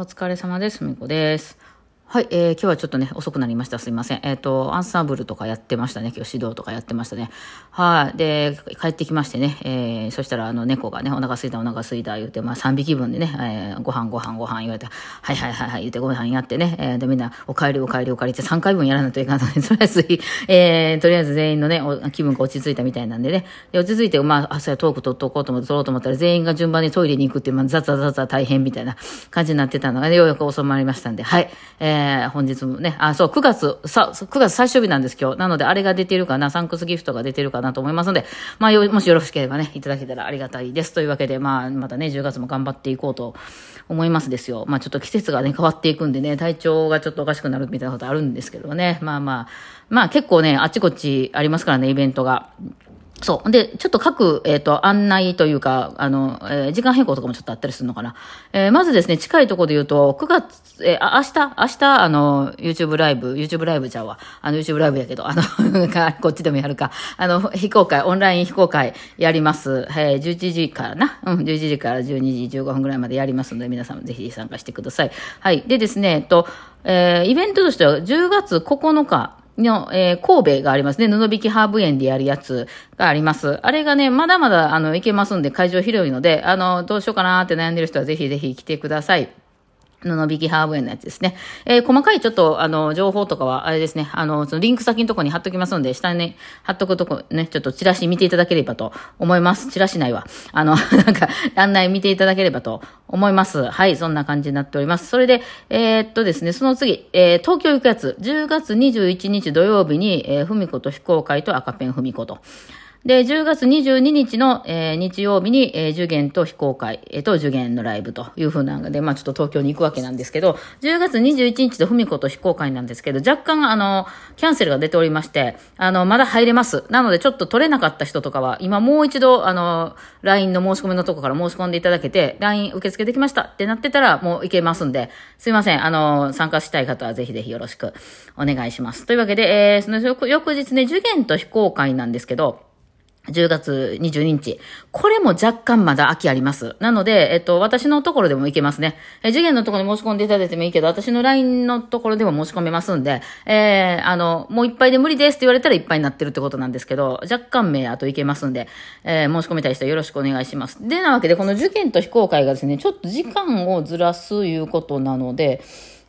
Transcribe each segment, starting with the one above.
お疲れ様です。みこです。はい、えー、今日はちょっとね、遅くなりました。すいません。えっ、と、アンサンブルとかやってましたね。今日指導とかやってましたね。はい。で、帰ってきましてね、えー、そしたら、あの、猫がね、お腹すいた、お腹すいた、言うて、まあ、3匹分でね、えー、ご飯、ご飯、ご飯言われて、はいはいはいはい、言うてご飯やってね、えー、で、みんな、お帰り、お帰り、お帰りって3回分やらないといけないので、とりあえず、えー、とりあえず全員のね、気分が落ち着いたみたいなんでね、で、落ち着いて、まあ、あ、そうや、トーク取っとこうと思って、取ろうと思ったら、全員が順番にトイレに行くっていう、まあ、ザザザザ大変みたいな感じになってたのがね、ようやく収まりましたんで、はい。えー、え本日もね、あ、そう、9月、さ、9月最終日なんです今日。なので、あれが出てるかな、サンクスギフトが出てるかなと思いますので、まあ、よもしよろしければね、いただけたらありがたいです。というわけで、まあ、またね、10月も頑張っていこうと思いますですよ。まあ、ちょっと季節がね、変わっていくんでね、体調がちょっとおかしくなるみたいなことあるんですけどね。まあまあ、まあ結構ね、あちこちありますからね、イベントが。そう。で、ちょっと各、えっ、と、案内というか、あの、えー時間変更とかもちょっとあったりするのかな。えーまずですね、近いところで言うと、9月、えあ、明日、明日、あの、YouTube ライブ、YouTube ライブちゃうわ。あの、YouTube ライブやけど、あの、か こっちでもやるか。あの、非公開、オンライン非公開やります。えー11時からな。うん、11時から12時15分ぐらいまでやりますので、皆さんもぜひ参加してください。はい。でですね、えっと、えイベントとしては10月9日、の、えー神戸がありますね。布引きハーブ園でやるやつがあります。あれがね、まだまだ、あの、行けますんで、会場広いので、あの、どうしようかなって悩んでる人はぜひぜひ来てください。布引ハーブ園のやつですね。えー細かいちょっと、あの、情報とかは、あれですね、あの、そのリンク先のとこに貼っときますので、下にね、貼っとくとこ、ね、ちょっとチラシ見ていただければと思います。チラシないわ。あの、なんか、案内見ていただければと思います。はい、そんな感じになっております。それで、えーっとですね、その次、えー東京行くやつ、10月21日土曜日に、えー、ふみこと非公開と赤ペンふみこと。で、10月22日の、えー日曜日に、えー、受験と非公開、えーと受験のライブという風なので、まあちょっと東京に行くわけなんですけど、10月21日とふみこと非公開なんですけど、若干あの、キャンセルが出ておりまして、あの、まだ入れます。なのでちょっと取れなかった人とかは、今もう一度、あの、LINE の申し込みのとこから申し込んでいただけて、LINE 受付できましたってなってたら、もう行けますんで、すいません。あの、参加したい方はぜひぜひよろしくお願いします。というわけで、えーその翌日ね、受験と非公開なんですけど、10月22日。これも若干まだ空きあります。なので、えっと、私のところでも行けますね。え、受験のところに申し込んでいただいてもいいけど、私の LINE のところでも申し込めますんで、えー、あの、もういっぱいで無理ですって言われたらいっぱいになってるってことなんですけど、若干名あと行けますんで、えー、申し込みたい人はよろしくお願いします。で、なわけで、この受験と非公開がですね、ちょっと時間をずらすいうことなので、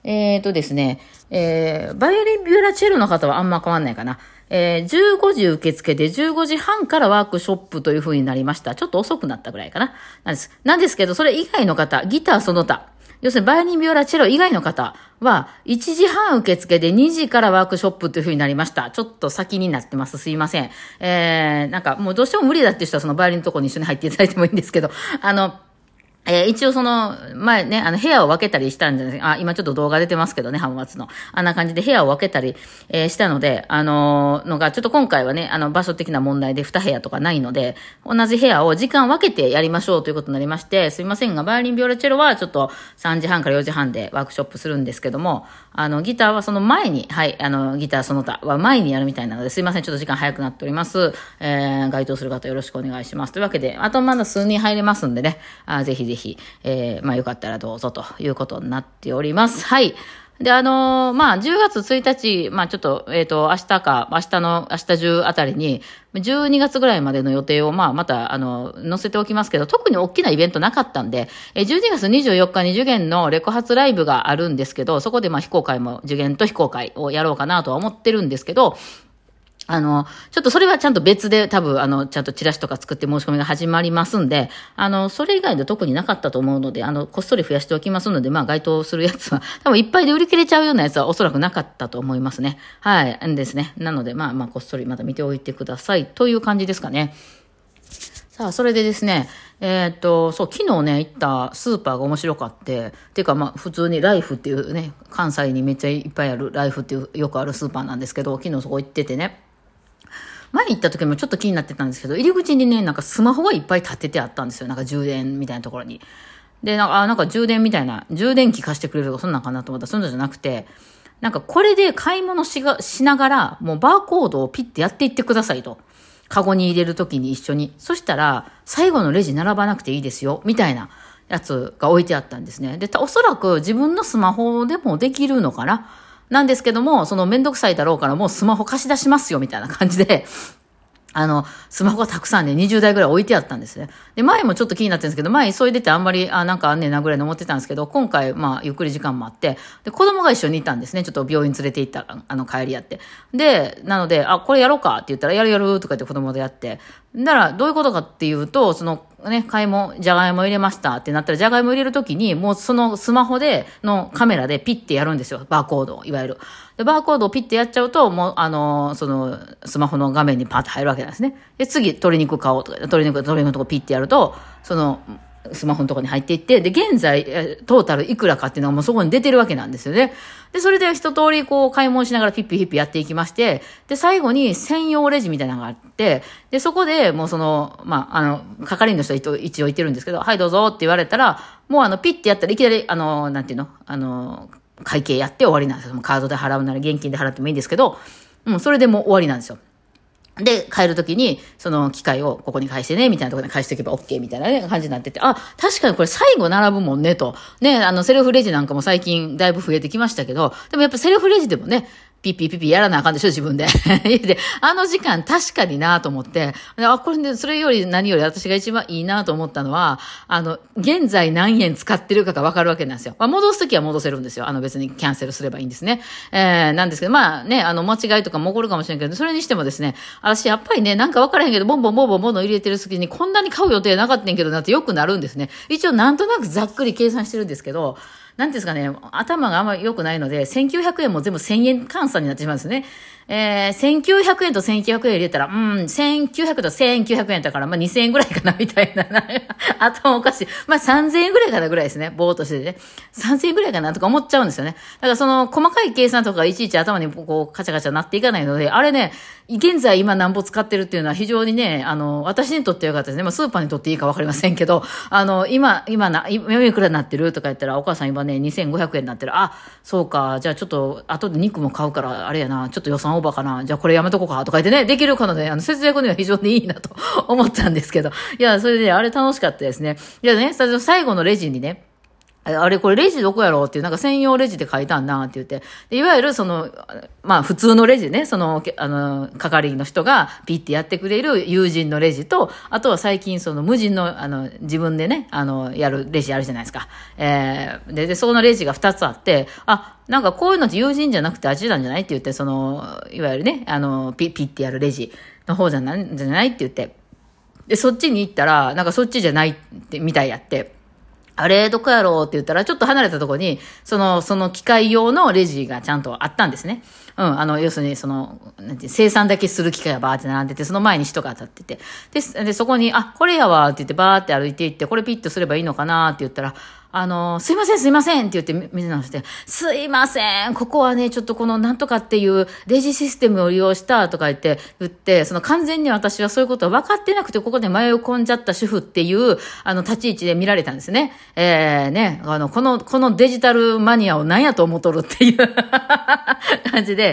えーとですね、えー、バイオリンビューラチェロの方はあんま変わんないかな。えー、15時受付で15時半からワークショップという風になりました。ちょっと遅くなったぐらいかな。なんです。なんですけど、それ以外の方、ギターその他、要するにバイオリンビオラチェロ以外の方は、1時半受付で2時からワークショップという風になりました。ちょっと先になってます。すいません。えー、なんかもうどうしても無理だっていう人はそのバイオリンのとこに一緒に入っていただいてもいいんですけど、あの、えー一応その、前ね、あの、部屋を分けたりしたんじゃないですかあ、今ちょっと動画出てますけどね、浜松の。あんな感じで部屋を分けたり、えーしたので、あのーのが、ちょっと今回はね、あの、場所的な問題で2部屋とかないので、同じ部屋を時間分けてやりましょうということになりまして、すいませんが、バイオリンビオラチェロはちょっと3時半から4時半でワークショップするんですけども、あの、ギターはその前に、はい、あの、ギターその他は前にやるみたいなので、すいません、ちょっと時間早くなっております。えー、該当する方よろしくお願いします。というわけで、あとまだ数人入れますんでね、あぜひぜひ、えー、まあよかったらどうぞということになっております。はい。で、あのーまあ、10月1日、まあ、ちょっと、えっ、と、明日か、明日の、明日中あたりに、12月ぐらいまでの予定を、まあ、また、あの、載せておきますけど、特に大きなイベントなかったんで、えー12月24日に受験のレコ発ライブがあるんですけど、そこで、まあ、非公開も、受験と非公開をやろうかなとは思ってるんですけど、あの、ちょっとそれはちゃんと別で多分、あの、ちゃんとチラシとか作って申し込みが始まりますんで、あの、それ以外で特になかったと思うので、あの、こっそり増やしておきますので、まあ、該当するやつは、多分いっぱいで売り切れちゃうようなやつはおそらくなかったと思いますね。はい。んですね。なので、まあまあ、こっそりまた見ておいてください。という感じですかね。さあ、それでですね、えーっと、そう、昨日ね、行ったスーパーが面白かって、ていうかまあ、普通にライフっていうね、関西にめっちゃいっぱいあるライフっていうよくあるスーパーなんですけど、昨日そこ行っててね、前行った時もちょっと気になってたんですけど、入り口にね、なんかスマホがいっぱい立ててあったんですよ。なんか充電みたいなところに。で、なんか、あなんか充電みたいな、充電器貸してくれるとかそんなんかなと思ったら、そういうのじゃなくて、なんかこれで買い物しがしながら、もうバーコードをピッてやっていってくださいと。カゴに入れるときに一緒に。そしたら、最後のレジ並ばなくていいですよ、みたいな。やつが置いてあったんですね。で、おそらく自分のスマホでもできるのかななんですけども、そのめんどくさいだろうからもうスマホ貸し出しますよみたいな感じで、あの、スマホがたくさんね、20台ぐらい置いてあったんですね。で、前もちょっと気になってるんですけど、前急いでてあんまり、あ、なんかあんねんなぐらいの思ってたんですけど、今回、まあ、ゆっくり時間もあって、で、子供が一緒にいたんですね。ちょっと病院連れて行った、あの、帰りやって。で、なので、あ、これやろうかって言ったら、やるやるとか言って子供でやって。だから、どういうことかっていうと、その、ね、買い物、じゃがいも入れましたってなったら、じゃがいも入れるときに、もうそのスマホで、のカメラでピッてやるんですよ。バーコードを、いわゆる。で、バーコードをピッてやっちゃうと、もう、あの、その、スマホの画面にパッと入るわけなんですね。で、次、鶏肉買おうとか、鶏肉、鶏肉のとこピッてやると、その、スマホのとこに入っていって、で、現在、トータルいくらかっていうのはもうそこに出てるわけなんですよね。で、それで一通りこう買い物しながらピッピピッピやっていきまして、で、最後に専用レジみたいなのがあって、で、そこでもうその、まあ、あの、係員の人は一応言ってるんですけど、はいどうぞって言われたら、もうあの、ピッてやったらいきなり、あの、なんていうの？あの、会計やって終わりなんですよ。カードで払うなら現金で払ってもいいんですけど、うん、それでもう終わりなんですよ。で、帰るときに、その機械をここに返してね、みたいなところに返しておけば OK みたいなね、感じになってて、あ、確かにこれ最後並ぶもんね、と。ね、あの、セルフレジなんかも最近だいぶ増えてきましたけど、でもやっぱセルフレジでもね、ピッピッピッピやらなあかんでしょ、自分で。で、あの時間確かになと思って、あ、これね、それより何より私が一番いいなと思ったのは、あの、現在何円使ってるかがわかるわけなんですよ。まあ、戻すときは戻せるんですよ。あの別にキャンセルすればいいんですね。えー、なんですけど、まあね、あの、間違いとかも起こるかもしれんけど、それにしてもですね、私やっぱりね、なんかわからへんけど、ボンボンボンボンボン入れてる隙にこんなに買う予定なかったんけどなってよくなるんですね。一応なんとなくざっくり計算してるんですけど、なんですかね、頭があんまり良くないので、1900円も全部1000円換算になってしまうんですね。えー、1900円と1900円入れたら、うん、1900と1900円だから、まあ2000円ぐらいかな、みたいな。頭おかしい。まあ3000円ぐらいかなぐらいですね。ぼーっとしてね。3000円ぐらいかなとか思っちゃうんですよね。だからその細かい計算とかいちいち頭にこうカチャカチャなっていかないので、あれね、現在今何ぼ使ってるっていうのは非常にね、あの、私にとってよかったですね。まあスーパーにとっていいかわかりませんけど、あの、今、今な、今いくらになってるとか言ったら、お母さん今ね、2500円になってる。あ、そうか。じゃあちょっと、後で肉も買うから、あれやな。ちょっと予算オーバーかな。じゃあこれやめとこうかとか言ってね、できるかので、あの、節約には非常にいいなと思ったんですけど。いや、それで、あれ楽しかったですね。いやね、最後のレジにね、あれこれレジどこやろうっていう、なんか専用レジで書いたんなって言って。いわゆるその、まあ普通のレジね、その、あの、係の人がピッてやってくれる友人のレジと、あとは最近その無人の、あの、自分でね、あの、やるレジあるじゃないですか。えー、で、で、そのレジが2つあって、あ、なんかこういうのって友人じゃなくてあっちなんじゃないって言って、その、いわゆるね、あの、ピッ、ピッてやるレジの方じゃない、じゃないって言って。で、そっちに行ったら、なんかそっちじゃないって、みたいやって。あれ、どこやろうって言ったら、ちょっと離れたとこに、その、その機械用のレジがちゃんとあったんですね。うん、あの、要するに、その、なんて、生産だけする機械がバーって並んでて、その前に人が当たってて。で、でそこに、あ、これやわって言ってバーって歩いていって、これピッとすればいいのかなって言ったら、あの、すいません、すいませんって言って水直して、すいません、ここはね、ちょっとこのなんとかっていうレジシステムを利用したとか言って、言って、その完全に私はそういうことは分かってなくて、ここで迷い込んじゃった主婦っていう、あの、立ち位置で見られたんですね。えー、ね、あの、この、このデジタルマニアを何やと思っとるっていう 感じで、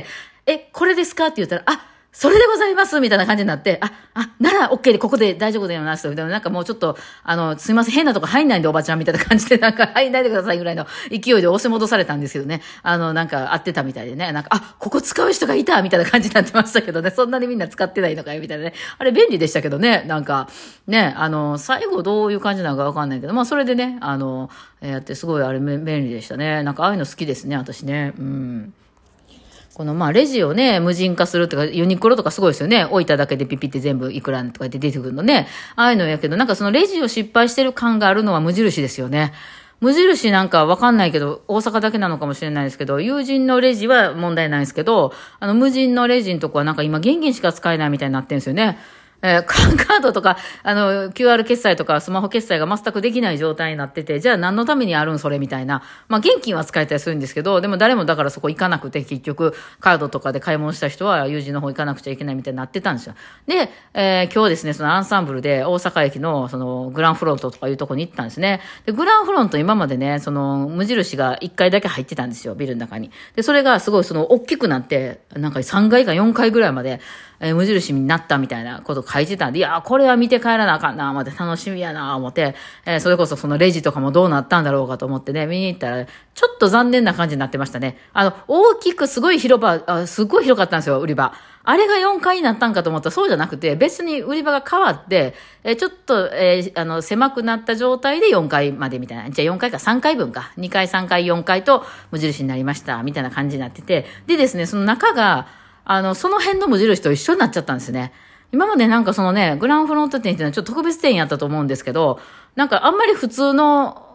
え、これですか？って言ったら、あ、それでございますみたいな感じになって、あ、あ、なら OK でここで大丈夫だよな、みたいな、なんかもうちょっと、あの、すいません、変なとこ入んないんでおばちゃんみたいな感じで、なんか 入んないでくださいぐらいの勢いで押し戻されたんですけどね。あの、なんか合ってたみたいでね、なんか、あ、ここ使う人がいたみたいな感じになってましたけどね、そんなにみんな使ってないのかよ、みたいなね。あれ便利でしたけどね、なんか、ね、あの、最後どういう感じなのかわかんないけど、まあそれでね、あの、やってすごいあれ便利でしたね。なんかああいうの好きですね、私ね。うん。このまあレジをね、無人化するとか、ユニクロとかすごいですよね。置いただけでピピって全部いくらとかって出てくるのね。ああいうのやけど、なんかそのレジを失敗してる感があるのは無印ですよね。無印なんかわかんないけど、大阪だけなのかもしれないですけど、友人のレジは問題ないですけど、あの無人のレジのとこはなんか今現金しか使えないみたいになってるんですよね。えー、カードとか、あの、QR 決済とかスマホ決済が全くできない状態になってて、じゃあ何のためにあるんそれみたいな。まあ、現金は使えたりするんですけど、でも誰もだからそこ行かなくて、結局、カードとかで買い物した人は友人の方行かなくちゃいけないみたいになってたんですよ。で、えー、今日ですね、そのアンサンブルで大阪駅の、その、グランフロントとかいうとこに行ったんですね。で、グランフロント今までね、その、無印が1階だけ入ってたんですよ、ビルの中に。で、それがすごいその、大きくなって、なんか3階か4階ぐらいまで、えー、無印になったみたいなこと書いてたんで、いやこれは見て帰らなあかんな、思って楽しみやな、思って、えー、それこそそのレジとかもどうなったんだろうかと思ってね、見に行ったら、ちょっと残念な感じになってましたね。あの、大きくすごい広場、あすごい広かったんですよ、売り場。あれが4階になったんかと思ったらそうじゃなくて、別に売り場が変わって、えちょっと、えー、あの、狭くなった状態で4階までみたいな。じゃあ4階か3階分か。2階、3階、4階と無印になりました、みたいな感じになってて。でですね、その中が、あの、その辺の無印と一緒になっちゃったんですね。今までなんかそのね、グランフロント店っていうのはちょっと特別店やったと思うんですけど、なんかあんまり普通の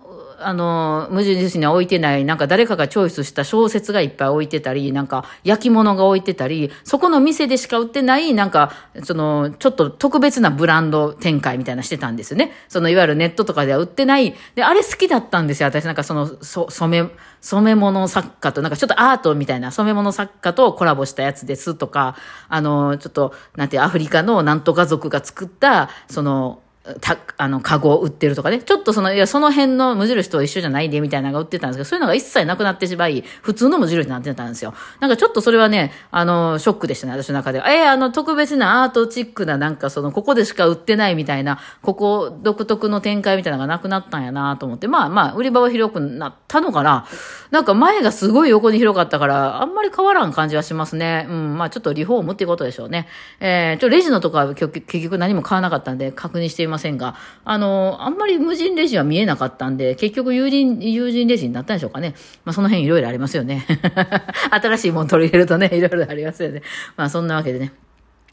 あの、無印には置いてない、なんか誰かがチョイスした小説がいっぱい置いてたり、なんか焼き物が置いてたり、そこの店でしか売ってない、なんか、その、ちょっと特別なブランド展開みたいなしてたんですよね。その、いわゆるネットとかでは売ってない。で、あれ好きだったんですよ。私なんかその、そ染め、染め物作家と、なんかちょっとアートみたいな染め物作家とコラボしたやつですとか、あの、ちょっと、なんてアフリカのなんとか族が作った、その、た、あの、カゴを売ってるとかね。ちょっとその、いや、その辺の無印と一緒じゃないで、みたいなのが売ってたんですけど、そういうのが一切なくなってしまい、普通の無印になってたんですよ。なんかちょっとそれはね、あの、ショックでしたね、私の中では。えー、あの、特別なアートチックな、なんかその、ここでしか売ってないみたいな、ここ独特の展開みたいなのがなくなったんやなと思って、まあまあ、売り場は広くなったのかな。なんか前がすごい横に広かったから、あんまり変わらん感じはしますね。うん、まあちょっとリフォームっていうことでしょうね。えー、ちょ、レジのとこは結局何も買わなかったんで、確認していませんが、あの、あんまり無人レジは見えなかったんで、結局友人、友人レジになったんでしょうかね。まあその辺いろいろありますよね。新しいもの取り入れるとね、いろいろありますよね。まあそんなわけでね。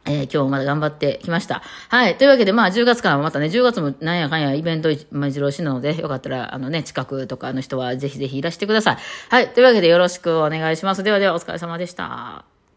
えー、今日まで頑張ってきました。はい。というわけで、まあ、10月からもまたね、10月もなんやかんやイベント目白押しなので、よかったら、あのね、近くとかの人はぜひぜひいらしてください。はい。というわけでよろしくお願いします。ではでは、お疲れ様でした。